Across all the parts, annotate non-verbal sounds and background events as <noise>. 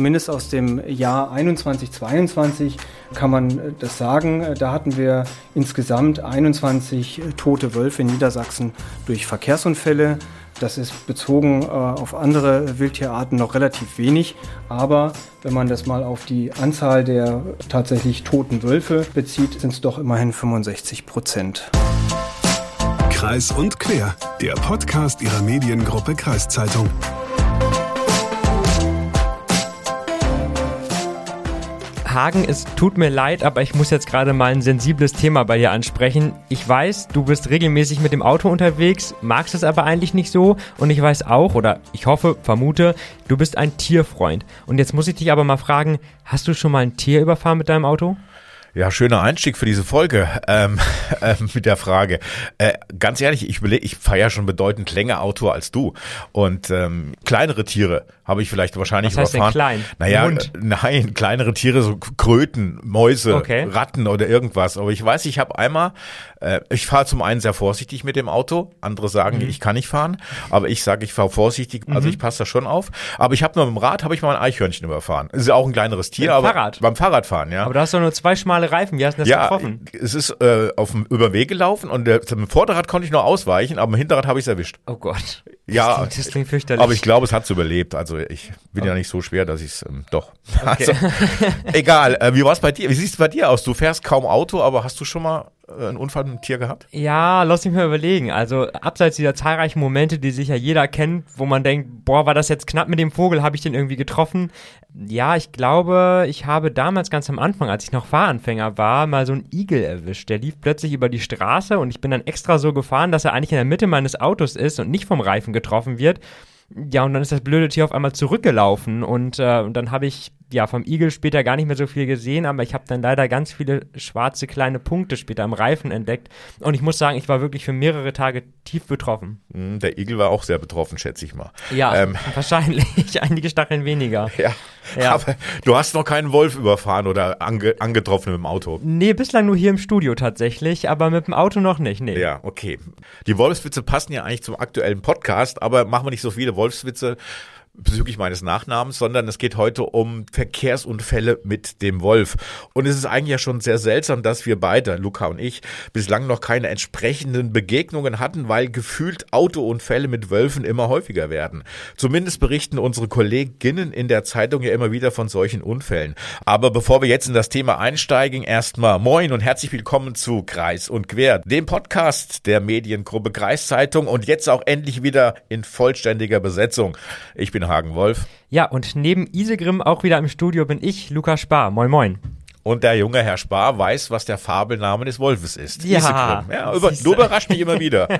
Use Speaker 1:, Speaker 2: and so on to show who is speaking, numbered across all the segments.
Speaker 1: zumindest aus dem Jahr 21, 22 kann man äh, das sagen. Äh, da hatten wir insgesamt 21 tote Wölfe in Niedersachsen durch Verkehrsunfälle. Das ist bezogen äh, auf andere Wildtierarten noch relativ wenig, aber wenn man das mal auf die Anzahl der tatsächlich toten Wölfe bezieht, sind es doch immerhin 65 Prozent.
Speaker 2: Kreis und Quer, der Podcast Ihrer Mediengruppe Kreiszeitung.
Speaker 3: Hagen, es tut mir leid, aber ich muss jetzt gerade mal ein sensibles Thema bei dir ansprechen. Ich weiß, du bist regelmäßig mit dem Auto unterwegs, magst es aber eigentlich nicht so. Und ich weiß auch, oder ich hoffe, vermute, du bist ein Tierfreund. Und jetzt muss ich dich aber mal fragen, hast du schon mal ein Tier überfahren mit deinem Auto?
Speaker 4: Ja, schöner Einstieg für diese Folge ähm, <laughs> äh, mit der Frage. Äh, ganz ehrlich, ich, ich fahre ja schon bedeutend länger Auto als du. Und ähm, kleinere Tiere habe ich vielleicht wahrscheinlich
Speaker 3: Was heißt
Speaker 4: überfahren.
Speaker 3: Denn klein?
Speaker 4: Naja, äh, nein, kleinere Tiere, so Kröten, Mäuse,
Speaker 3: okay.
Speaker 4: Ratten oder irgendwas. Aber ich weiß, ich habe einmal, äh, ich fahre zum einen sehr vorsichtig mit dem Auto, andere sagen, mhm. ich kann nicht fahren, aber ich sage, ich fahre vorsichtig, also mhm. ich passe da schon auf. Aber ich habe nur mit dem Rad, habe ich mal ein Eichhörnchen überfahren. Das ist ja auch ein kleineres Tier,
Speaker 3: Mit
Speaker 4: aber
Speaker 3: Fahrrad.
Speaker 4: beim Fahrradfahren, ja.
Speaker 3: Aber da hast du nur zwei schmale Reifen, wie hast du das
Speaker 4: ja,
Speaker 3: getroffen?
Speaker 4: es ist äh, auf dem über den Weg gelaufen und der, dem Vorderrad konnte ich noch ausweichen, aber im Hinterrad habe ich es erwischt.
Speaker 3: Oh Gott.
Speaker 4: Ja,
Speaker 3: das klingt, das klingt fürchterlich.
Speaker 4: aber ich glaube, es hat es überlebt. Also ich bin ja nicht so schwer, dass ich es ähm, doch.
Speaker 3: Okay. <laughs>
Speaker 4: Also, egal. Äh, wie war es bei dir? Wie sieht es bei dir aus? Du fährst kaum Auto, aber hast du schon mal äh, einen Unfall mit einem Tier gehabt?
Speaker 3: Ja, lass mich mal überlegen. Also abseits dieser zahlreichen Momente, die sicher jeder kennt, wo man denkt, boah, war das jetzt knapp mit dem Vogel, habe ich den irgendwie getroffen? Ja, ich glaube, ich habe damals ganz am Anfang, als ich noch Fahranfänger war, mal so einen Igel erwischt. Der lief plötzlich über die Straße und ich bin dann extra so gefahren, dass er eigentlich in der Mitte meines Autos ist und nicht vom Reifen getroffen wird. Ja, und dann ist das blöde Tier auf einmal zurückgelaufen und, äh, und dann habe ich ja vom Igel später gar nicht mehr so viel gesehen, aber ich habe dann leider ganz viele schwarze kleine Punkte später am Reifen entdeckt und ich muss sagen, ich war wirklich für mehrere Tage tief betroffen.
Speaker 4: Hm, Der Igel war auch sehr betroffen, schätze ich mal.
Speaker 3: Ja,
Speaker 4: Ähm, <laughs>
Speaker 3: wahrscheinlich. <laughs> Einige Stacheln weniger.
Speaker 4: ja.
Speaker 3: Ja.
Speaker 4: Aber du hast noch keinen Wolf überfahren oder ange angetroffen mit dem Auto.
Speaker 3: Nee, bislang nur hier im Studio tatsächlich, aber mit dem Auto noch nicht, nee.
Speaker 4: Ja, okay. Die Wolfswitze passen ja eigentlich zum aktuellen Podcast, aber machen wir nicht so viele Wolfswitze bezüglich meines Nachnamens, sondern es geht heute um Verkehrsunfälle mit dem Wolf. Und es ist eigentlich ja schon sehr seltsam, dass wir beide, Luca und ich, bislang noch keine entsprechenden Begegnungen hatten, weil gefühlt Autounfälle mit Wölfen immer häufiger werden. Zumindest berichten unsere Kolleginnen in der Zeitung ja immer wieder von solchen Unfällen. Aber bevor wir jetzt in das Thema einsteigen, erstmal moin und herzlich willkommen zu Kreis und Quer, dem Podcast der Mediengruppe Kreiszeitung und jetzt auch endlich wieder in vollständiger Besetzung. Ich bin Hagen Wolf.
Speaker 3: Ja, und neben Isegrim auch wieder im Studio bin ich, Lukas Spar. Moin, moin.
Speaker 4: Und der junge Herr Spar weiß, was der Fabelname des Wolfes ist.
Speaker 3: Ja.
Speaker 4: Isegrim. ja über, du überrascht mich immer wieder. <laughs>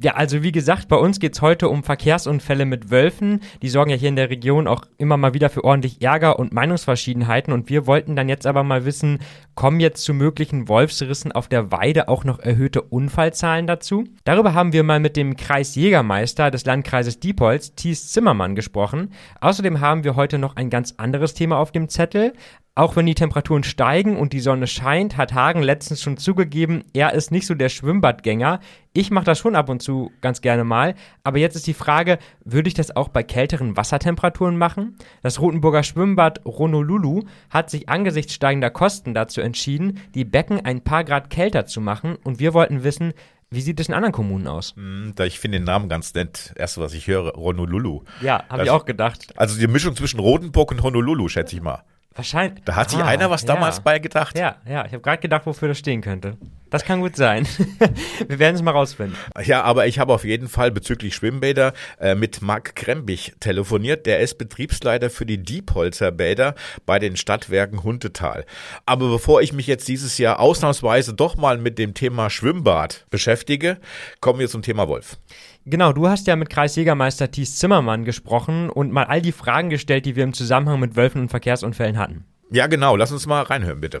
Speaker 3: Ja, also wie gesagt, bei uns geht's heute um Verkehrsunfälle mit Wölfen. Die sorgen ja hier in der Region auch immer mal wieder für ordentlich Ärger und Meinungsverschiedenheiten. Und wir wollten dann jetzt aber mal wissen, kommen jetzt zu möglichen Wolfsrissen auf der Weide auch noch erhöhte Unfallzahlen dazu? Darüber haben wir mal mit dem Kreisjägermeister des Landkreises Diepholz, Thies Zimmermann, gesprochen. Außerdem haben wir heute noch ein ganz anderes Thema auf dem Zettel. Auch wenn die Temperaturen steigen und die Sonne scheint, hat Hagen letztens schon zugegeben, er ist nicht so der Schwimmbadgänger. Ich mache das schon ab und zu ganz gerne mal. Aber jetzt ist die Frage, würde ich das auch bei kälteren Wassertemperaturen machen? Das Rotenburger Schwimmbad Honolulu hat sich angesichts steigender Kosten dazu entschieden, die Becken ein paar Grad kälter zu machen. Und wir wollten wissen, wie sieht es in anderen Kommunen aus?
Speaker 4: Hm, da Ich finde den Namen ganz nett. Erste, was ich höre, Honolulu.
Speaker 3: Ja, habe ich auch gedacht.
Speaker 4: Also die Mischung zwischen Rotenburg und Honolulu, schätze ich mal.
Speaker 3: Wahrscheinlich.
Speaker 4: Da hat sich
Speaker 3: Ah,
Speaker 4: einer was
Speaker 3: ja.
Speaker 4: damals bei gedacht.
Speaker 3: Ja, ja, ich habe gerade gedacht, wofür das stehen könnte. Das kann gut sein. <laughs> Wir werden es mal rausfinden.
Speaker 4: Ja, aber ich habe auf jeden Fall bezüglich Schwimmbäder äh, mit Marc Krembich telefoniert. Der ist Betriebsleiter für die Diepholzer Bäder bei den Stadtwerken Huntetal. Aber bevor ich mich jetzt dieses Jahr ausnahmsweise doch mal mit dem Thema Schwimmbad beschäftige, kommen wir zum Thema Wolf.
Speaker 3: Genau, du hast ja mit Kreisjägermeister Thies Zimmermann gesprochen und mal all die Fragen gestellt, die wir im Zusammenhang mit Wölfen und Verkehrsunfällen hatten.
Speaker 4: Ja, genau. Lass uns mal reinhören, bitte.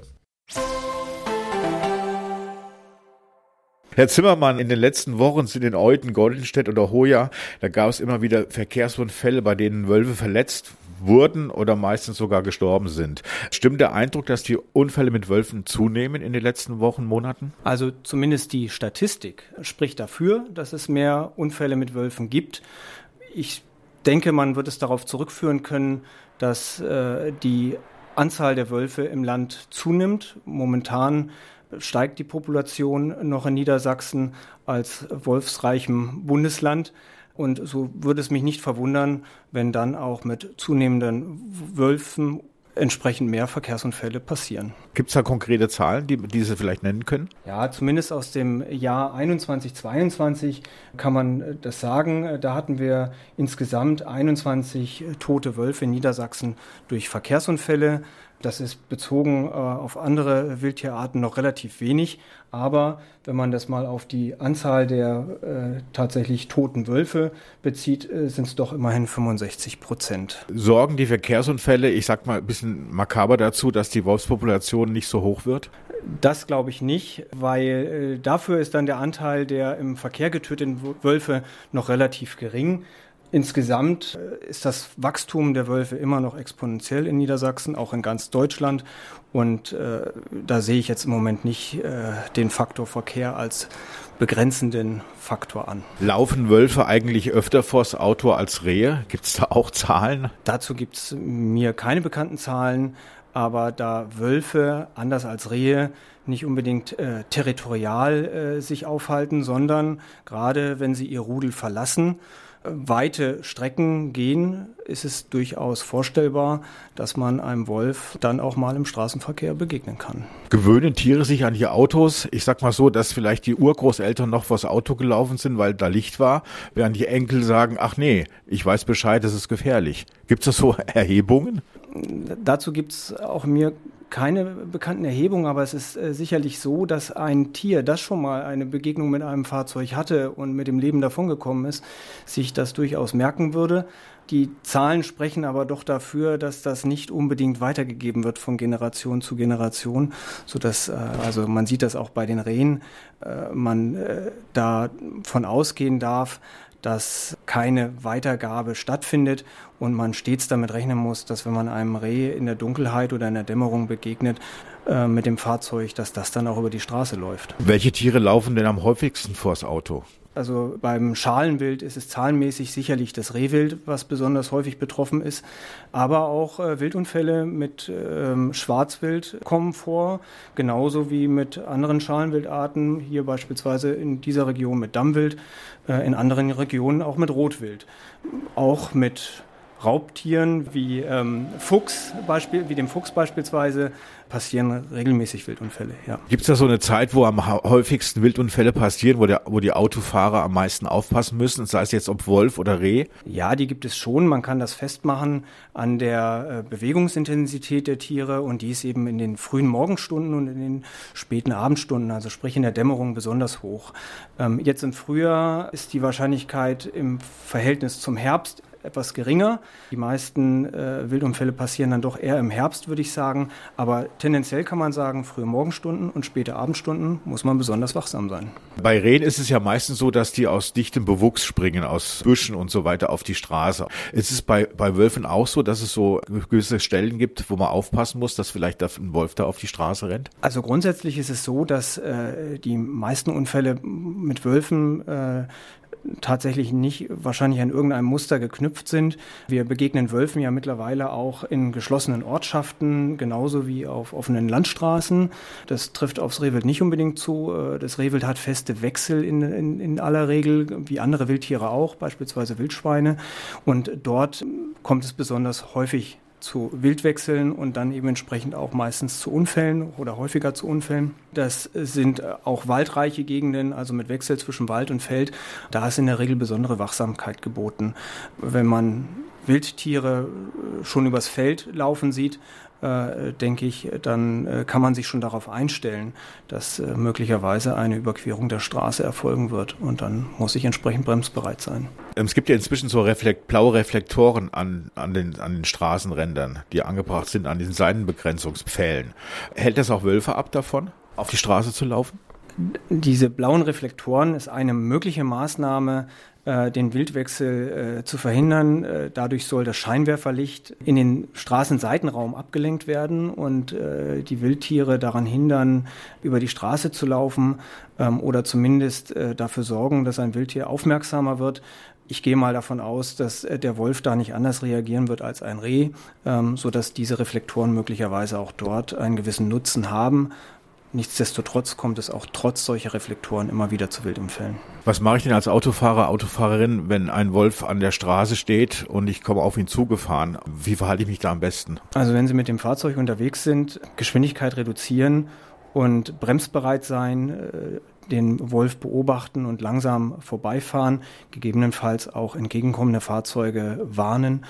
Speaker 4: Herr Zimmermann, in den letzten Wochen sind in Euten, Goldenstedt oder Hoya, da gab es immer wieder Verkehrsunfälle, bei denen Wölfe verletzt wurden oder meistens sogar gestorben sind. Stimmt der Eindruck, dass die Unfälle mit Wölfen zunehmen in den letzten Wochen, Monaten?
Speaker 1: Also zumindest die Statistik spricht dafür, dass es mehr Unfälle mit Wölfen gibt. Ich denke, man wird es darauf zurückführen können, dass äh, die Anzahl der Wölfe im Land zunimmt. Momentan steigt die Population noch in Niedersachsen als wolfsreichem Bundesland. Und so würde es mich nicht verwundern, wenn dann auch mit zunehmenden Wölfen entsprechend mehr Verkehrsunfälle passieren.
Speaker 4: Gibt es da konkrete Zahlen, die, die Sie vielleicht nennen können?
Speaker 1: Ja, zumindest aus dem Jahr 21, 22 kann man äh, das sagen. Da hatten wir insgesamt 21 tote Wölfe in Niedersachsen durch Verkehrsunfälle. Das ist bezogen äh, auf andere Wildtierarten noch relativ wenig. Aber wenn man das mal auf die Anzahl der äh, tatsächlich toten Wölfe bezieht, äh, sind es doch immerhin 65 Prozent.
Speaker 4: Sorgen die Verkehrsunfälle, ich sag mal ein bisschen makaber dazu, dass die Wolfspopulation nicht so hoch wird?
Speaker 1: Das glaube ich nicht, weil äh, dafür ist dann der Anteil der im Verkehr getöteten Wölfe noch relativ gering. Insgesamt äh, ist das Wachstum der Wölfe immer noch exponentiell in Niedersachsen, auch in ganz Deutschland. Und äh, da sehe ich jetzt im Moment nicht äh, den Faktor Verkehr als begrenzenden Faktor an.
Speaker 4: Laufen Wölfe eigentlich öfter vors Auto als Rehe? Gibt es da auch Zahlen?
Speaker 1: Dazu gibt es mir keine bekannten Zahlen, aber da Wölfe, anders als Rehe, nicht unbedingt äh, territorial äh, sich aufhalten, sondern gerade wenn sie ihr Rudel verlassen, weite Strecken gehen, ist es durchaus vorstellbar, dass man einem Wolf dann auch mal im Straßenverkehr begegnen kann.
Speaker 4: Gewöhnen Tiere sich an die Autos? Ich sag mal so, dass vielleicht die Urgroßeltern noch vors Auto gelaufen sind, weil da Licht war, während die Enkel sagen, ach nee, ich weiß Bescheid, das ist gefährlich. Gibt es so <laughs> Erhebungen?
Speaker 1: Dazu gibt es auch mir keine bekannten Erhebungen, aber es ist äh, sicherlich so, dass ein Tier, das schon mal eine Begegnung mit einem Fahrzeug hatte und mit dem Leben davongekommen ist, sich das durchaus merken würde. Die Zahlen sprechen aber doch dafür, dass das nicht unbedingt weitergegeben wird von Generation zu Generation, so dass äh, also man sieht das auch bei den Rehen, äh, man äh, davon ausgehen darf, dass keine Weitergabe stattfindet und man stets damit rechnen muss, dass wenn man einem Reh in der Dunkelheit oder in der Dämmerung begegnet äh, mit dem Fahrzeug, dass das dann auch über die Straße läuft.
Speaker 4: Welche Tiere laufen denn am häufigsten vors Auto?
Speaker 1: Also beim Schalenwild ist es zahlenmäßig sicherlich das Rehwild, was besonders häufig betroffen ist. Aber auch äh, Wildunfälle mit ähm, Schwarzwild kommen vor, genauso wie mit anderen Schalenwildarten. Hier beispielsweise in dieser Region mit Dammwild, äh, in anderen Regionen auch mit Rotwild. Auch mit Raubtieren wie ähm, Fuchs, Beispiel, wie dem Fuchs beispielsweise, passieren regelmäßig Wildunfälle. Ja.
Speaker 4: Gibt es da so eine Zeit, wo am häufigsten Wildunfälle passieren, wo, der, wo die Autofahrer am meisten aufpassen müssen, sei es jetzt ob Wolf oder Reh?
Speaker 1: Ja, die gibt es schon. Man kann das festmachen an der äh, Bewegungsintensität der Tiere und die ist eben in den frühen Morgenstunden und in den späten Abendstunden, also sprich in der Dämmerung, besonders hoch. Ähm, jetzt im Frühjahr ist die Wahrscheinlichkeit im Verhältnis zum Herbst etwas geringer. Die meisten äh, Wildunfälle passieren dann doch eher im Herbst, würde ich sagen. Aber tendenziell kann man sagen, frühe Morgenstunden und späte Abendstunden muss man besonders wachsam sein.
Speaker 4: Bei Rehen ist es ja meistens so, dass die aus dichtem Bewuchs springen, aus Büschen und so weiter auf die Straße. Ist es bei, bei Wölfen auch so, dass es so gewisse Stellen gibt, wo man aufpassen muss, dass vielleicht ein Wolf da auf die Straße rennt?
Speaker 1: Also grundsätzlich ist es so, dass äh, die meisten Unfälle mit Wölfen äh, tatsächlich nicht wahrscheinlich an irgendeinem Muster geknüpft sind. Wir begegnen Wölfen ja mittlerweile auch in geschlossenen Ortschaften, genauso wie auf offenen Landstraßen. Das trifft aufs Rehwild nicht unbedingt zu. Äh, das Rehwild hat feste Wechsel in, in, in aller Regel, wie andere Wildtiere auch, beispielsweise Wildschweine. Und dort kommt es besonders häufig zu Wildwechseln und dann eben entsprechend auch meistens zu Unfällen oder häufiger zu Unfällen. Das sind auch waldreiche Gegenden, also mit Wechsel zwischen Wald und Feld. Da ist in der Regel besondere Wachsamkeit geboten. Wenn man Wildtiere schon übers Feld laufen sieht, äh, denke ich, dann äh, kann man sich schon darauf einstellen, dass äh, möglicherweise eine Überquerung der Straße erfolgen wird. Und dann muss ich entsprechend bremsbereit sein.
Speaker 4: Ähm, es gibt ja inzwischen so Reflekt blaue Reflektoren an, an, den, an den Straßenrändern, die angebracht sind an diesen Seitenbegrenzungspfählen. Hält das auch Wölfe ab davon, auf die Straße zu laufen?
Speaker 1: Diese blauen Reflektoren ist eine mögliche Maßnahme, äh, den Wildwechsel äh, zu verhindern. Äh, dadurch soll das Scheinwerferlicht in den Straßenseitenraum abgelenkt werden und äh, die Wildtiere daran hindern, über die Straße zu laufen ähm, oder zumindest äh, dafür sorgen, dass ein Wildtier aufmerksamer wird Ich gehe mal davon aus, dass äh, der Wolf da nicht anders reagieren wird als ein Reh, ähm, sodass diese Reflektoren möglicherweise auch dort einen gewissen Nutzen haben. Nichtsdestotrotz kommt es auch trotz solcher Reflektoren immer wieder zu Wildunfällen.
Speaker 4: Was mache ich denn als Autofahrer, Autofahrerin, wenn ein Wolf an der Straße steht und ich komme auf ihn zugefahren? Wie verhalte ich mich da am besten?
Speaker 1: Also wenn Sie mit dem Fahrzeug unterwegs sind, Geschwindigkeit reduzieren und bremsbereit sein, äh, den Wolf beobachten und langsam vorbeifahren, gegebenenfalls auch entgegenkommende Fahrzeuge warnen.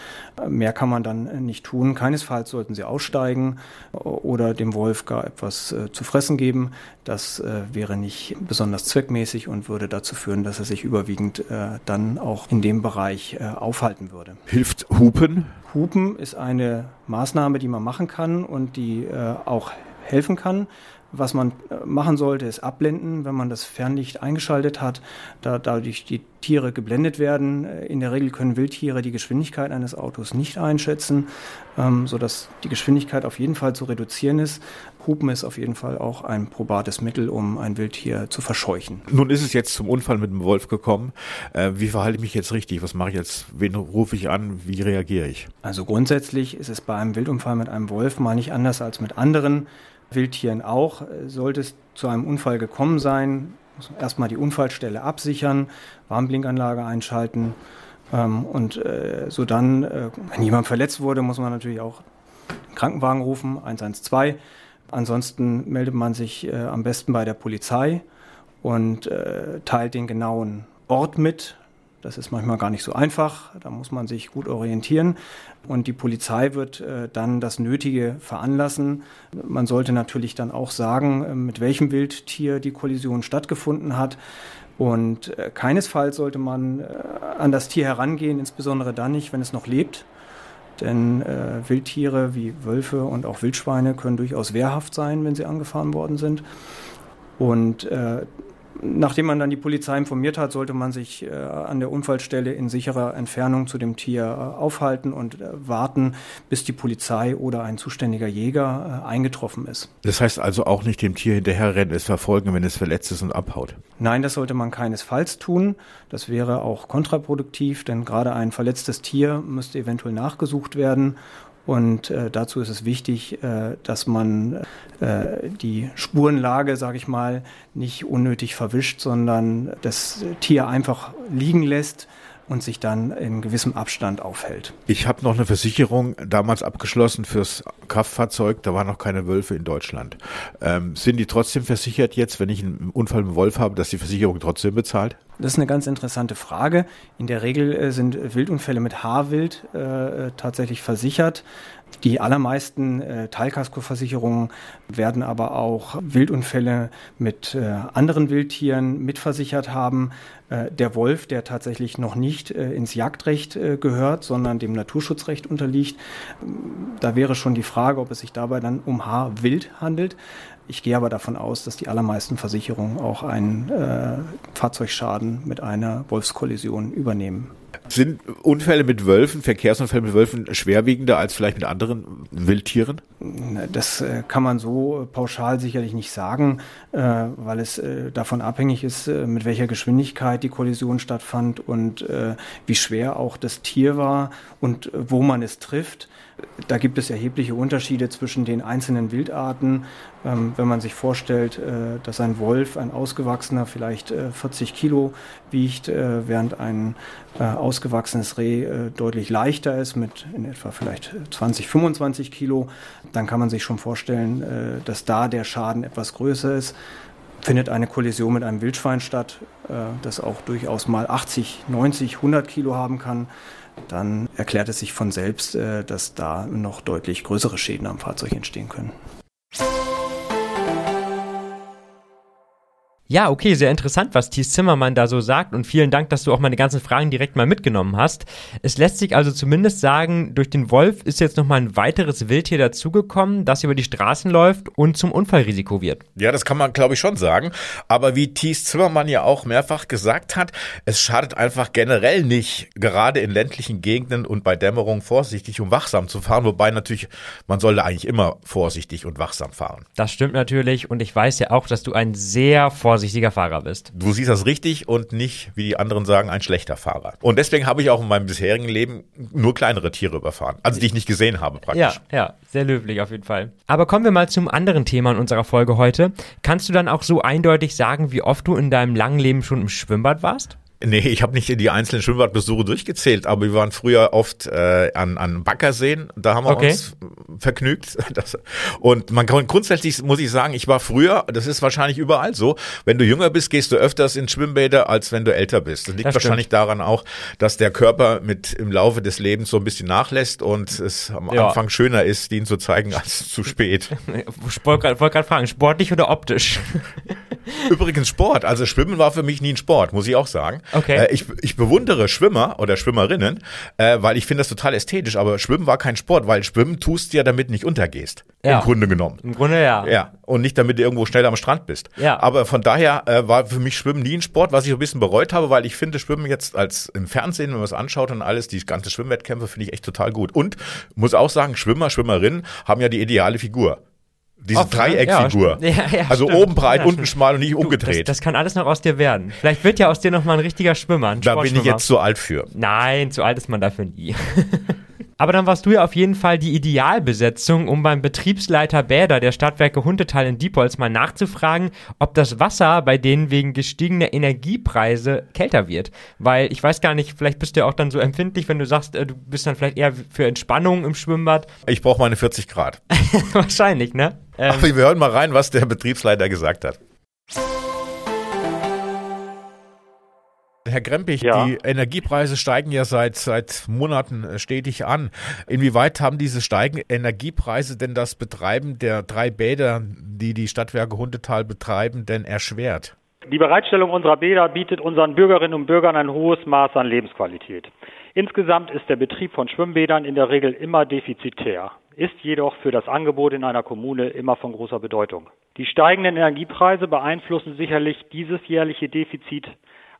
Speaker 1: Mehr kann man dann nicht tun. Keinesfalls sollten sie aussteigen oder dem Wolf gar etwas äh, zu fressen geben. Das äh, wäre nicht besonders zweckmäßig und würde dazu führen, dass er sich überwiegend äh, dann auch in dem Bereich aufhalten würde.
Speaker 4: Hilft Hupen?
Speaker 1: Hupen ist eine Maßnahme, die man machen kann und die auch helfen kann. Was man äh, machen sollte, ist abblenden, wenn man das Fernlicht eingeschaltet hat, da dadurch die Tiere geblendet werden. Äh, in der Regel können Wildtiere die Geschwindigkeit eines Autos nicht einschätzen, ähm, sodass die Geschwindigkeit auf jeden Fall zu reduzieren ist. Hupen ist auf jeden Fall auch ein probates Mittel, um ein Wildtier zu verscheuchen.
Speaker 4: Nun ist es jetzt zum Unfall mit dem Wolf gekommen. Äh, wie verhalte ich mich jetzt richtig? Was mache ich jetzt? Wen rufe ich an? Wie reagiere ich?
Speaker 1: Also grundsätzlich ist es bei einem Wildunfall mit einem Wolf mal nicht anders als mit anderen Wildtieren auch. Sollte es zu einem Unfall gekommen sein, muss man erstmal die Unfallstelle absichern, Warnblinkanlage einschalten ähm, und äh, so dann, äh, wenn jemand verletzt wurde, muss man natürlich auch den Krankenwagen rufen, 112. Ansonsten meldet man sich äh, am besten bei der Polizei und äh, teilt den genauen Ort mit, das ist manchmal gar nicht so einfach, da muss man sich gut orientieren und die Polizei wird äh, dann das Nötige veranlassen. Man sollte natürlich dann auch sagen, äh, mit welchem Wildtier die Kollision stattgefunden hat. Und äh, keinesfalls sollte man äh, an das Tier herangehen, insbesondere dann nicht, wenn es noch lebt. Denn äh, Wildtiere wie Wölfe und auch Wildschweine können durchaus wehrhaft sein, wenn sie angefahren worden sind. Und äh, Nachdem man dann die Polizei informiert hat, sollte man sich äh, an der Unfallstelle in sicherer Entfernung zu dem Tier äh, aufhalten und äh, warten, bis die Polizei oder ein zuständiger Jäger äh, eingetroffen ist.
Speaker 4: Das heißt also auch nicht dem Tier hinterherrennen, es verfolgen, wenn es verletzt ist und abhaut?
Speaker 1: Nein, das sollte man keinesfalls tun. Das wäre auch kontraproduktiv, denn gerade ein verletztes Tier müsste eventuell nachgesucht werden und äh, dazu ist es wichtig, äh, dass man äh, die Spurenlage, sage ich mal, nicht unnötig verwischt, sondern das Tier einfach liegen lässt und sich dann in gewissem Abstand aufhält.
Speaker 4: Ich habe noch eine Versicherung damals abgeschlossen fürs Kraftfahrzeug. Da waren noch keine Wölfe in Deutschland. Ähm, sind die trotzdem versichert jetzt, wenn ich einen Unfall mit Wolf habe, dass die Versicherung trotzdem bezahlt?
Speaker 1: Das ist eine ganz interessante Frage. In der Regel äh, sind Wildunfälle mit Haarwild äh, tatsächlich versichert. Die allermeisten äh, Teilkaskoversicherungen werden aber auch Wildunfälle mit äh, anderen Wildtieren mitversichert haben. Äh, der Wolf, der tatsächlich noch nicht äh, ins Jagdrecht äh, gehört, sondern dem Naturschutzrecht unterliegt, da wäre schon die Frage, ob es sich dabei dann um Haarwild handelt. Ich gehe aber davon aus, dass die allermeisten Versicherungen auch einen äh, Fahrzeugschaden mit einer Wolfskollision übernehmen.
Speaker 4: Sind Unfälle mit Wölfen, Verkehrsunfälle mit Wölfen schwerwiegender als vielleicht mit anderen Wildtieren?
Speaker 1: Das äh, kann man so pauschal sicherlich nicht sagen, äh, weil es äh, davon abhängig ist, mit welcher Geschwindigkeit die Kollision stattfand und wie schwer auch das Tier war und wo man es trifft. Da gibt es erhebliche Unterschiede zwischen den einzelnen Wildarten. Ähm, wenn man sich vorstellt, dass ein Wolf, ein ausgewachsener, vielleicht 40 Kilo wiegt, während ein ausgewachsenes Reh deutlich leichter ist, mit in etwa vielleicht 20, 25 Kilo, dann kann man sich schon vorstellen, äh, dass da der Schaden etwas größer ist. Findet eine Kollision mit einem Wildschwein statt, äh, das auch durchaus mal 80, 90, 100 Kilo haben kann, dann erklärt es sich von selbst, äh, dass da noch deutlich größere Schäden am Fahrzeug entstehen können.
Speaker 3: Ja, okay, sehr interessant, was Thies Zimmermann da so sagt und vielen Dank, dass du auch meine ganzen Fragen direkt mal mitgenommen hast. Es lässt sich also zumindest sagen, durch den Wolf ist jetzt nochmal ein weiteres Wildtier dazugekommen, das über die Straßen läuft und zum Unfallrisiko wird.
Speaker 4: Ja, das kann man glaube ich schon sagen. Aber wie Thies Zimmermann ja auch mehrfach gesagt hat, es schadet einfach generell nicht, gerade in ländlichen Gegenden und bei Dämmerung vorsichtig und wachsam zu fahren. Wobei natürlich, man sollte eigentlich immer vorsichtig und wachsam fahren.
Speaker 3: Das stimmt natürlich und ich weiß ja auch, dass du ein sehr vorsichtiger vorsichtiger Fahrer bist.
Speaker 4: Du siehst das richtig und nicht, wie die anderen sagen, ein schlechter Fahrer. Und deswegen habe ich auch in meinem bisherigen Leben nur kleinere Tiere überfahren. Also die ich nicht gesehen habe praktisch.
Speaker 3: Ja, ja, sehr löblich auf jeden Fall. Aber kommen wir mal zum anderen Thema in unserer Folge heute. Kannst du dann auch so eindeutig sagen, wie oft du in deinem langen Leben schon im Schwimmbad warst?
Speaker 4: Nee, ich habe nicht die einzelnen Schwimmbadbesuche durchgezählt, aber wir waren früher oft äh, an, an Baggerseen, da haben wir
Speaker 3: Okay.
Speaker 4: uns vergnügt. <laughs> Das, und man kann grundsätzlich muss ich sagen, ich war früher, das ist wahrscheinlich überall so, wenn du jünger bist, gehst du öfters in Schwimmbäder, als wenn du älter bist. Das liegt
Speaker 3: Das
Speaker 4: wahrscheinlich daran auch, dass der Körper mit im Laufe des Lebens so ein bisschen nachlässt und es am
Speaker 3: Ja.
Speaker 4: Anfang schöner ist, ihn zu zeigen als zu spät. <laughs>
Speaker 3: Ich wollte gerade fragen, sportlich oder optisch? <laughs> <laughs>
Speaker 4: Übrigens Sport, also Schwimmen war für mich nie ein Sport, muss ich auch sagen.
Speaker 3: Okay.
Speaker 4: Äh, ich, ich bewundere Schwimmer oder Schwimmerinnen, äh, weil ich finde das total ästhetisch, aber Schwimmen war kein Sport, weil Schwimmen tust du ja, damit nicht untergehst.
Speaker 3: Ja.
Speaker 4: Im Grunde genommen.
Speaker 3: Im Grunde ja.
Speaker 4: Ja, und nicht damit du irgendwo schnell am Strand bist.
Speaker 3: Ja.
Speaker 4: Aber von daher äh, war für mich Schwimmen nie ein Sport, was ich so ein bisschen bereut habe, weil ich finde Schwimmen jetzt als im Fernsehen, wenn man es anschaut und alles, die ganze Schwimmwettkämpfe finde ich echt total gut. Und muss auch sagen, Schwimmer, Schwimmerinnen haben ja die ideale Figur. Diese
Speaker 3: Oft, ne?
Speaker 4: Dreieckfigur.
Speaker 3: Ja, ja,
Speaker 4: also
Speaker 3: stimmt.
Speaker 4: oben breit,
Speaker 3: Ja,
Speaker 4: unten
Speaker 3: stimmt.
Speaker 4: schmal und nicht
Speaker 3: Du,
Speaker 4: umgedreht.
Speaker 3: Das, das kann alles noch aus dir werden. Vielleicht wird ja aus dir noch mal ein richtiger Schwimmer. Ein
Speaker 4: Da bin ich jetzt zu alt für.
Speaker 3: Nein, zu alt ist man dafür nie. <laughs> Aber dann warst du ja auf jeden Fall die Idealbesetzung, um beim Betriebsleiter Bäder der Stadtwerke Hundetal in Diepholz mal nachzufragen, ob das Wasser bei denen wegen gestiegener Energiepreise kälter wird. Weil ich weiß gar nicht, vielleicht bist du ja auch dann so empfindlich, wenn du sagst, äh, du bist dann vielleicht eher für Entspannung im Schwimmbad.
Speaker 4: Ich brauche meine 40 Grad. <laughs>
Speaker 3: Wahrscheinlich, ne? Ähm,
Speaker 4: Aber wir hören mal rein, was der Betriebsleiter gesagt hat. Herr Grempich,
Speaker 5: Ja.
Speaker 4: die Energiepreise steigen ja seit, seit Monaten äh, stetig an. Inwieweit haben diese steigenden Energiepreise denn das Betreiben der drei Bäder, die die Stadtwerke Hundetal betreiben, denn erschwert?
Speaker 5: Die Bereitstellung unserer Bäder bietet unseren Bürgerinnen und Bürgern ein hohes Maß an Lebensqualität. Insgesamt ist der Betrieb von Schwimmbädern in der Regel immer defizitär, ist jedoch für das Angebot in einer Kommune immer von großer Bedeutung. Die steigenden Energiepreise beeinflussen sicherlich dieses jährliche Defizit,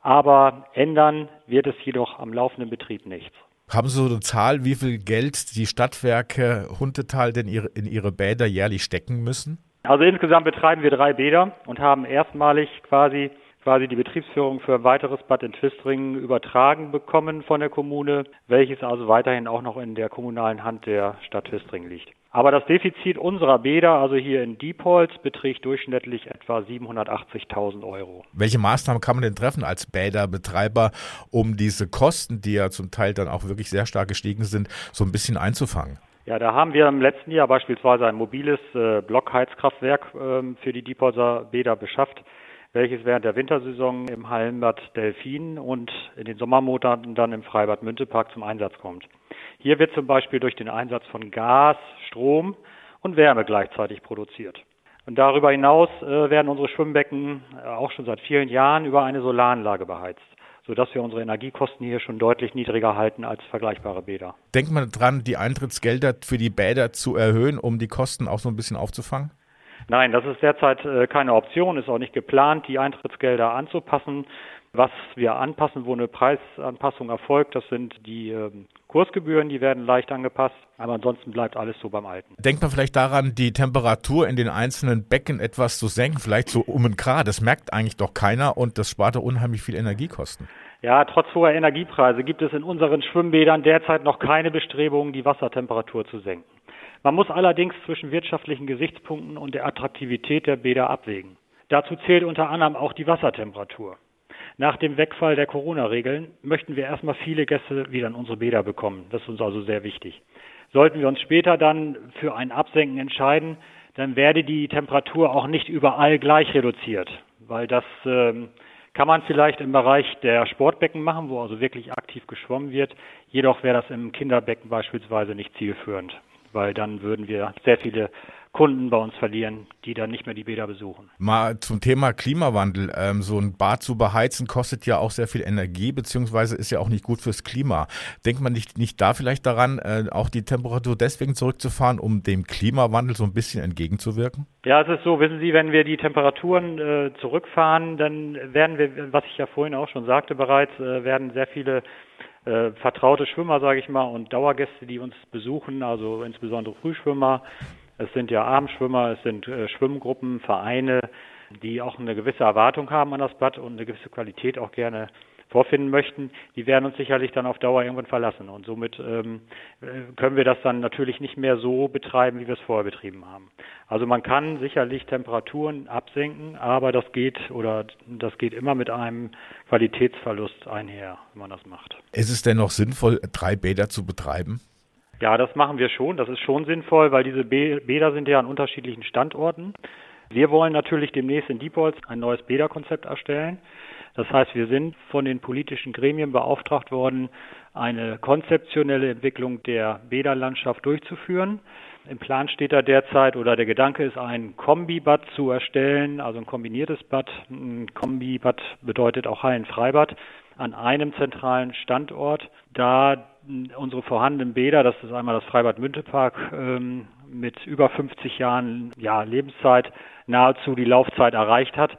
Speaker 5: aber ändern wird es jedoch am laufenden Betrieb nichts.
Speaker 4: Haben Sie so eine Zahl, wie viel Geld die Stadtwerke Hundetal denn in ihre Bäder jährlich stecken müssen?
Speaker 5: Also insgesamt betreiben wir drei Bäder und haben erstmalig quasi quasi die Betriebsführung für ein weiteres Bad in Twistringen übertragen bekommen von der Kommune, welches also weiterhin auch noch in der kommunalen Hand der Stadt Twistringen liegt. Aber das Defizit unserer Bäder, also hier in Diepholz, beträgt durchschnittlich etwa 780.000 Euro.
Speaker 4: Welche Maßnahmen kann man denn treffen als Bäderbetreiber, um diese Kosten, die ja zum Teil dann auch wirklich sehr stark gestiegen sind, so ein bisschen einzufangen?
Speaker 5: Ja, da haben wir im letzten Jahr beispielsweise ein mobiles äh, Blockheizkraftwerk ähm, für die Diepholzer Bäder beschafft, welches während der Wintersaison im Hallenbad Delfin und in den Sommermonaten dann im Freibad Müntepark zum Einsatz kommt. Hier wird zum Beispiel durch den Einsatz von Gas, Strom und Wärme gleichzeitig produziert. Und darüber hinaus äh, werden unsere Schwimmbecken äh, auch schon seit vielen Jahren über eine Solaranlage beheizt, sodass wir unsere Energiekosten hier schon deutlich niedriger halten als vergleichbare Bäder.
Speaker 4: Denkt man dran, die Eintrittsgelder für die Bäder zu erhöhen, um die Kosten auch so ein bisschen aufzufangen?
Speaker 5: Nein, das ist derzeit äh, keine Option, ist auch nicht geplant, die Eintrittsgelder anzupassen. Was wir anpassen, wo eine Preisanpassung erfolgt, das sind die ähm, Kursgebühren, die werden leicht angepasst, aber ansonsten bleibt alles so beim Alten.
Speaker 4: Denkt man vielleicht daran, die Temperatur in den einzelnen Becken etwas zu senken, vielleicht so um ein Grad. Das merkt eigentlich doch keiner und das spart doch unheimlich viel Energiekosten.
Speaker 5: Ja, trotz hoher Energiepreise gibt es in unseren Schwimmbädern derzeit noch keine Bestrebungen, die Wassertemperatur zu senken. Man muss allerdings zwischen wirtschaftlichen Gesichtspunkten und der Attraktivität der Bäder abwägen. Dazu zählt unter anderem auch die Wassertemperatur. Nach dem Wegfall der Corona-Regeln möchten wir erstmal viele Gäste wieder in unsere Bäder bekommen. Das ist uns also sehr wichtig. Sollten wir uns später dann für ein Absenken entscheiden, dann werde die Temperatur auch nicht überall gleich reduziert, weil das ähm, kann man vielleicht im Bereich der Sportbecken machen, wo also wirklich aktiv geschwommen wird. Jedoch wäre das im Kinderbecken beispielsweise nicht zielführend, weil dann würden wir sehr viele Kunden bei uns verlieren, die dann nicht mehr die Bäder besuchen.
Speaker 4: Mal zum Thema Klimawandel. Ähm, so ein Bad zu beheizen kostet ja auch sehr viel Energie, beziehungsweise ist ja auch nicht gut fürs Klima. Denkt man nicht, nicht da vielleicht daran, äh, auch die Temperatur deswegen zurückzufahren, um dem Klimawandel so ein bisschen entgegenzuwirken?
Speaker 5: Ja, es ist so, wissen Sie, wenn wir die Temperaturen äh, zurückfahren, dann werden wir, was ich ja vorhin auch schon sagte bereits, äh, werden sehr viele äh, vertraute Schwimmer, sage ich mal, und Dauergäste, die uns besuchen, also insbesondere Frühschwimmer, es sind ja Abendschwimmer, es sind äh, Schwimmgruppen, Vereine, die auch eine gewisse Erwartung haben an das Bad und eine gewisse Qualität auch gerne vorfinden möchten, die werden uns sicherlich dann auf Dauer irgendwann verlassen. Und somit ähm, können wir das dann natürlich nicht mehr so betreiben, wie wir es vorher betrieben haben. Also man kann sicherlich Temperaturen absenken, aber das geht oder das geht immer mit einem Qualitätsverlust einher, wenn man das macht.
Speaker 4: Ist es denn noch sinnvoll, drei Bäder zu betreiben?
Speaker 5: Ja, das machen wir schon. Das ist schon sinnvoll, weil diese Bäder sind ja an unterschiedlichen Standorten. Wir wollen natürlich demnächst in Diepholz ein neues Bäderkonzept erstellen. Das heißt, wir sind von den politischen Gremien beauftragt worden, eine konzeptionelle Entwicklung der Bäderlandschaft durchzuführen. Im Plan steht da derzeit oder der Gedanke ist, ein Kombibad zu erstellen, also ein kombiniertes Bad. Ein Kombibad bedeutet auch Hallenfreibad an einem zentralen Standort, da unsere vorhandenen Bäder, das ist einmal das Freibad Müntepark ähm, mit über 50 Jahren ja, Lebenszeit, nahezu die Laufzeit erreicht hat.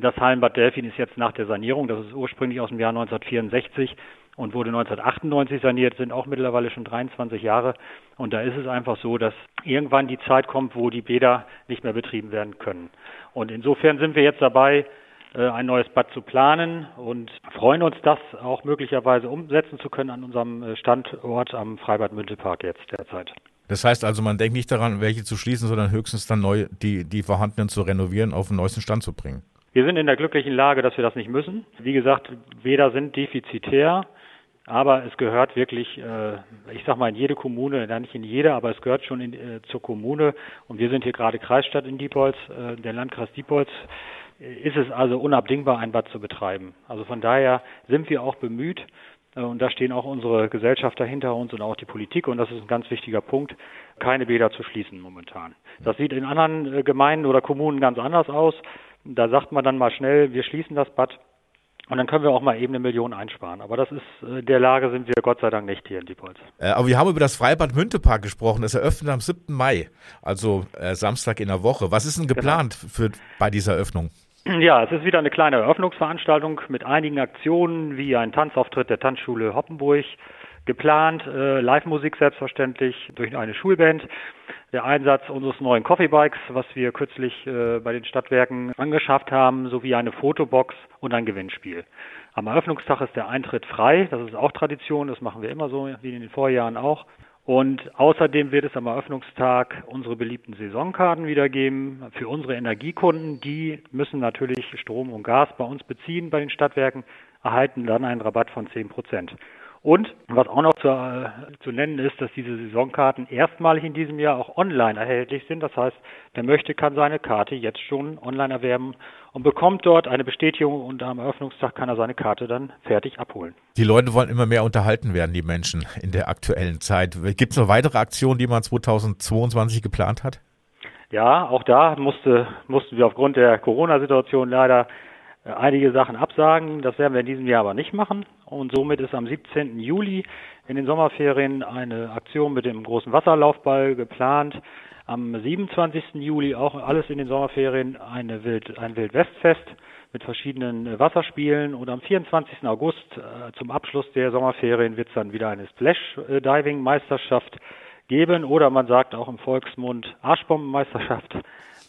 Speaker 5: Das Hallenbad Delfin ist jetzt nach der Sanierung, das ist ursprünglich aus dem Jahr 1964 und wurde 1998 saniert, sind auch mittlerweile schon 23 Jahre. Und da ist es einfach so, dass irgendwann die Zeit kommt, wo die Bäder nicht mehr betrieben werden können. Und insofern sind wir jetzt dabei, äh, ein neues Bad zu planen und freuen uns, das auch möglicherweise umsetzen zu können an unserem äh, Standort am Freibad Müntepark jetzt derzeit.
Speaker 4: Das heißt also, man denkt nicht daran, welche zu schließen, sondern höchstens dann neu die, die vorhandenen zu renovieren, auf den neuesten Stand zu bringen.
Speaker 5: Wir sind in der glücklichen Lage, dass wir das nicht müssen. Wie gesagt, weder sind defizitär, aber es gehört wirklich, äh, ich sag mal, in jede Kommune, nicht in jede, aber es gehört schon in, äh, zur Kommune. Und wir sind hier gerade Kreisstadt in Diepholz, äh, der Landkreis Diepholz. Ist es also unabdingbar, ein Bad zu betreiben. Also von daher sind wir auch bemüht, und da stehen auch unsere Gesellschafter hinter uns und auch die Politik. Und das ist ein ganz wichtiger Punkt, keine Bäder zu schließen momentan. Das sieht in anderen äh, Gemeinden oder Kommunen ganz anders aus. Da sagt man dann mal schnell, wir schließen das Bad. Und dann können wir auch mal eben eine Million einsparen. Aber das ist, äh, der Lage sind wir Gott sei Dank nicht hier in Diepholz.
Speaker 4: Äh, aber wir haben über das Freibad Müntepark gesprochen. Das eröffnet am 7. Mai, also äh, Samstag in der Woche. Was ist denn genau. geplant genau. für, bei dieser Eröffnung?
Speaker 5: Ja, es ist wieder eine kleine Eröffnungsveranstaltung mit einigen Aktionen wie ein Tanzauftritt der Tanzschule Hoppenburg geplant, äh, Live-Musik selbstverständlich durch eine Schulband, der Einsatz unseres neuen Coffee Bikes, was wir kürzlich äh, bei den Stadtwerken angeschafft haben, sowie eine Fotobox und ein Gewinnspiel. Am Eröffnungstag ist der Eintritt frei, das ist auch Tradition, das machen wir immer so wie in den Vorjahren auch. Und außerdem wird es am Eröffnungstag unsere beliebten Saisonkarten wieder geben für unsere Energiekunden. Die müssen natürlich Strom und Gas bei uns beziehen bei den Stadtwerken, erhalten dann einen Rabatt von 10 Prozent. Und was auch noch zu, äh, zu nennen ist, dass diese Saisonkarten erstmalig in diesem Jahr auch online erhältlich sind. Das heißt, wer möchte, kann seine Karte jetzt schon online erwerben und bekommt dort eine Bestätigung und am Eröffnungstag kann er seine Karte dann fertig abholen.
Speaker 4: Die Leute wollen immer mehr unterhalten werden, die Menschen in der aktuellen Zeit. Gibt es noch weitere Aktionen, die man 2022 geplant hat?
Speaker 5: Ja, auch da musste, mussten wir aufgrund der Corona-Situation leider einige Sachen absagen. Das werden wir in diesem Jahr aber nicht machen. Und somit ist am 17. Juli in den Sommerferien eine Aktion mit dem großen Wasserlaufball geplant. Am 27. Juli auch alles in den Sommerferien eine Wild, ein Wildwestfest mit verschiedenen äh, Wasserspielen. Und am 24. August äh, zum Abschluss der Sommerferien wird es dann wieder eine Splash-Diving-Meisterschaft geben. Oder man sagt auch im Volksmund Arschbombenmeisterschaft.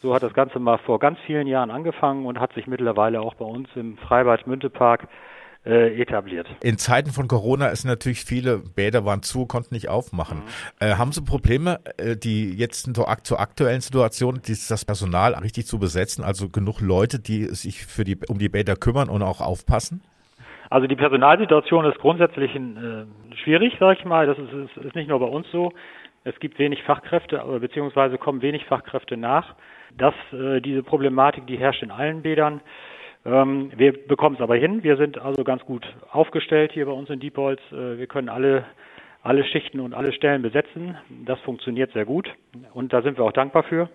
Speaker 5: So hat das Ganze mal vor ganz vielen Jahren angefangen und hat sich mittlerweile auch bei uns im Freibad Müntepark äh, etabliert.
Speaker 4: In Zeiten von Corona ist natürlich viele Bäder waren zu, konnten nicht aufmachen. Mhm. Äh, haben Sie Probleme, äh, die jetzt zur aktuellen Situation, das Personal richtig zu besetzen, also genug Leute, die sich für die, um die Bäder kümmern und auch aufpassen?
Speaker 5: Also die Personalsituation ist grundsätzlich äh, schwierig, sage ich mal. Das ist, ist nicht nur bei uns so. Es gibt wenig Fachkräfte, beziehungsweise kommen wenig Fachkräfte nach. Das, äh, diese Problematik, die herrscht in allen Bädern. Ähm, wir bekommen es aber hin. Wir sind also ganz gut aufgestellt hier bei uns in Diepholz. Äh, wir können alle, alle Schichten und alle Stellen besetzen. Das funktioniert sehr gut und da sind wir auch dankbar für.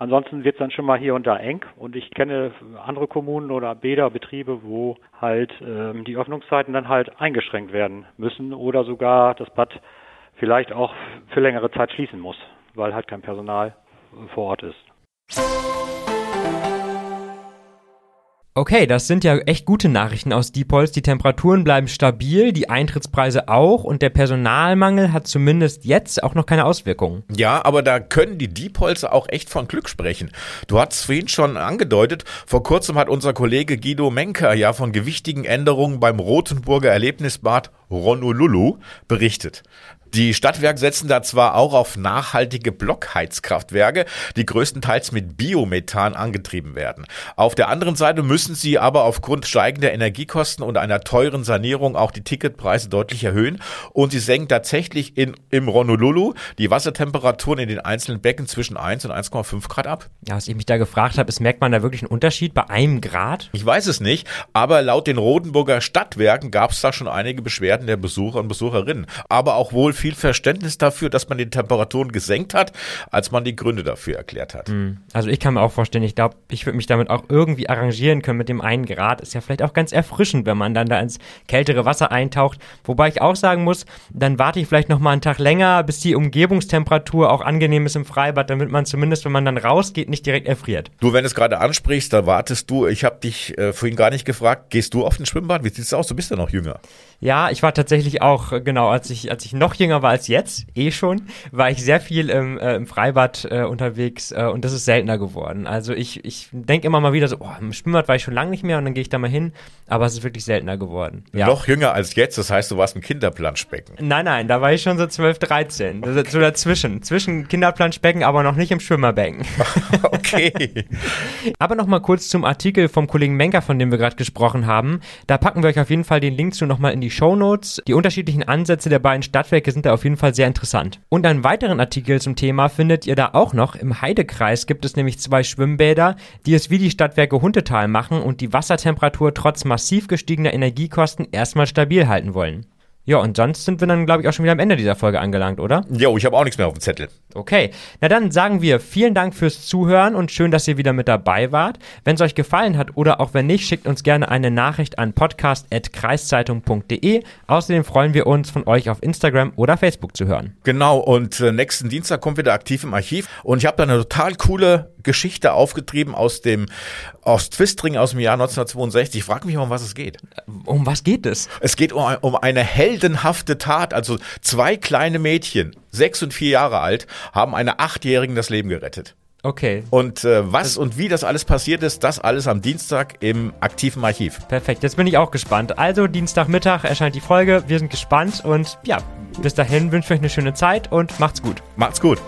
Speaker 5: Ansonsten wird es dann schon mal hier und da eng und ich kenne andere Kommunen oder Bäder, Betriebe, wo halt ähm, die Öffnungszeiten dann halt eingeschränkt werden müssen oder sogar das Bad vielleicht auch für längere Zeit schließen muss, weil halt kein Personal vor Ort ist.
Speaker 3: Okay, das sind ja echt gute Nachrichten aus Diepholz. Die Temperaturen bleiben stabil, die Eintrittspreise auch und der Personalmangel hat zumindest jetzt auch noch keine Auswirkungen.
Speaker 4: Ja, aber da können die Diepholzer auch echt von Glück sprechen. Du hast es vorhin schon angedeutet, vor kurzem hat unser Kollege Guido Menker ja von gewichtigen Änderungen beim Rotenburger Erlebnisbad Honolulu berichtet. Die Stadtwerke setzen da zwar auch auf nachhaltige Blockheizkraftwerke, die größtenteils mit Biomethan angetrieben werden. Auf der anderen Seite müssen sie aber aufgrund steigender Energiekosten und einer teuren Sanierung auch die Ticketpreise deutlich erhöhen und sie senken tatsächlich in, im Honolulu die Wassertemperaturen in den einzelnen Becken zwischen 1 und 1,5 Grad ab.
Speaker 3: Ja, was ich mich da gefragt habe, ist, merkt man da wirklich einen Unterschied bei einem Grad?
Speaker 4: Ich weiß es nicht, aber laut den Rotenburger Stadtwerken gab es da schon einige Beschwerden der Besucher und Besucherinnen. Aber auch wohl viel Verständnis dafür, dass man die Temperaturen gesenkt hat, als man die Gründe dafür erklärt hat.
Speaker 3: Also ich kann mir auch vorstellen, ich glaube, ich würde mich damit auch irgendwie arrangieren können mit dem einen Grad. Ist ja vielleicht auch ganz erfrischend, wenn man dann da ins kältere Wasser eintaucht. Wobei ich auch sagen muss, dann warte ich vielleicht noch mal einen Tag länger, bis die Umgebungstemperatur auch angenehm ist im Freibad, damit man zumindest, wenn man dann rausgeht, nicht direkt erfriert.
Speaker 4: Du, wenn du es gerade ansprichst, da wartest du, ich habe dich äh, vorhin gar nicht gefragt, gehst du auf ein Schwimmbad? Wie sieht's aus? Du bist ja noch jünger.
Speaker 3: Ja, ich war tatsächlich auch, äh, genau, als ich, als ich noch jünger war als jetzt, eh schon, war ich sehr viel im, äh, im Freibad äh, unterwegs äh, und das ist seltener geworden. Also ich, ich denke immer mal wieder so, oh, im Schwimmbad war ich schon lange nicht mehr und dann gehe ich da mal hin, aber es ist wirklich seltener geworden. Ja.
Speaker 4: Noch jünger als jetzt, das heißt, du warst im Kinderplanschbecken.
Speaker 3: Nein, nein, da war ich schon so 12, 13. Das ist so dazwischen. Zwischen Kinderplanschbecken, aber noch nicht im Schwimmerbecken. <laughs>
Speaker 4: Okay. <laughs>
Speaker 3: Aber nochmal kurz zum Artikel vom Kollegen Menker, von dem wir gerade gesprochen haben. Da packen wir euch auf jeden Fall den Link zu nochmal in die Show Notes. Die unterschiedlichen Ansätze der beiden Stadtwerke sind da auf jeden Fall sehr interessant. Und einen weiteren Artikel zum Thema findet ihr da auch noch. Im Heidekreis gibt es nämlich zwei Schwimmbäder, die es wie die Stadtwerke Huntetal machen und die Wassertemperatur trotz massiv gestiegener Energiekosten erstmal stabil halten wollen. Ja, und sonst sind wir dann, glaube ich, auch schon wieder am Ende dieser Folge angelangt, oder?
Speaker 4: Jo, ich habe auch nichts mehr auf dem Zettel.
Speaker 3: Okay, na dann sagen wir vielen Dank fürs Zuhören und schön, dass ihr wieder mit dabei wart. Wenn es euch gefallen hat oder auch wenn nicht, schickt uns gerne eine Nachricht an podcast.kreiszeitung.de. Außerdem freuen wir uns, von euch auf Instagram oder Facebook zu hören.
Speaker 4: Genau, und äh, nächsten Dienstag kommt wieder aktiv im Archiv und ich habe da eine total coole Geschichte aufgetrieben aus dem aus Twistring aus dem Jahr 1962. Ich frage mich mal, um was es geht.
Speaker 3: Um was geht es?
Speaker 4: Es geht um, um eine heldenhafte Tat. Also zwei kleine Mädchen, sechs und vier Jahre alt, haben einer Achtjährigen das Leben gerettet.
Speaker 3: Okay,
Speaker 4: Und äh, was und wie das alles passiert ist, das alles am Dienstag im aktiven Archiv.
Speaker 3: perfekt. Jetzt bin ich auch gespannt. Also, Dienstagmittag erscheint die Folge. Wir sind gespannt und ja, bis dahin wünsche ich euch eine schöne Zeit und macht's gut.
Speaker 4: Macht's gut.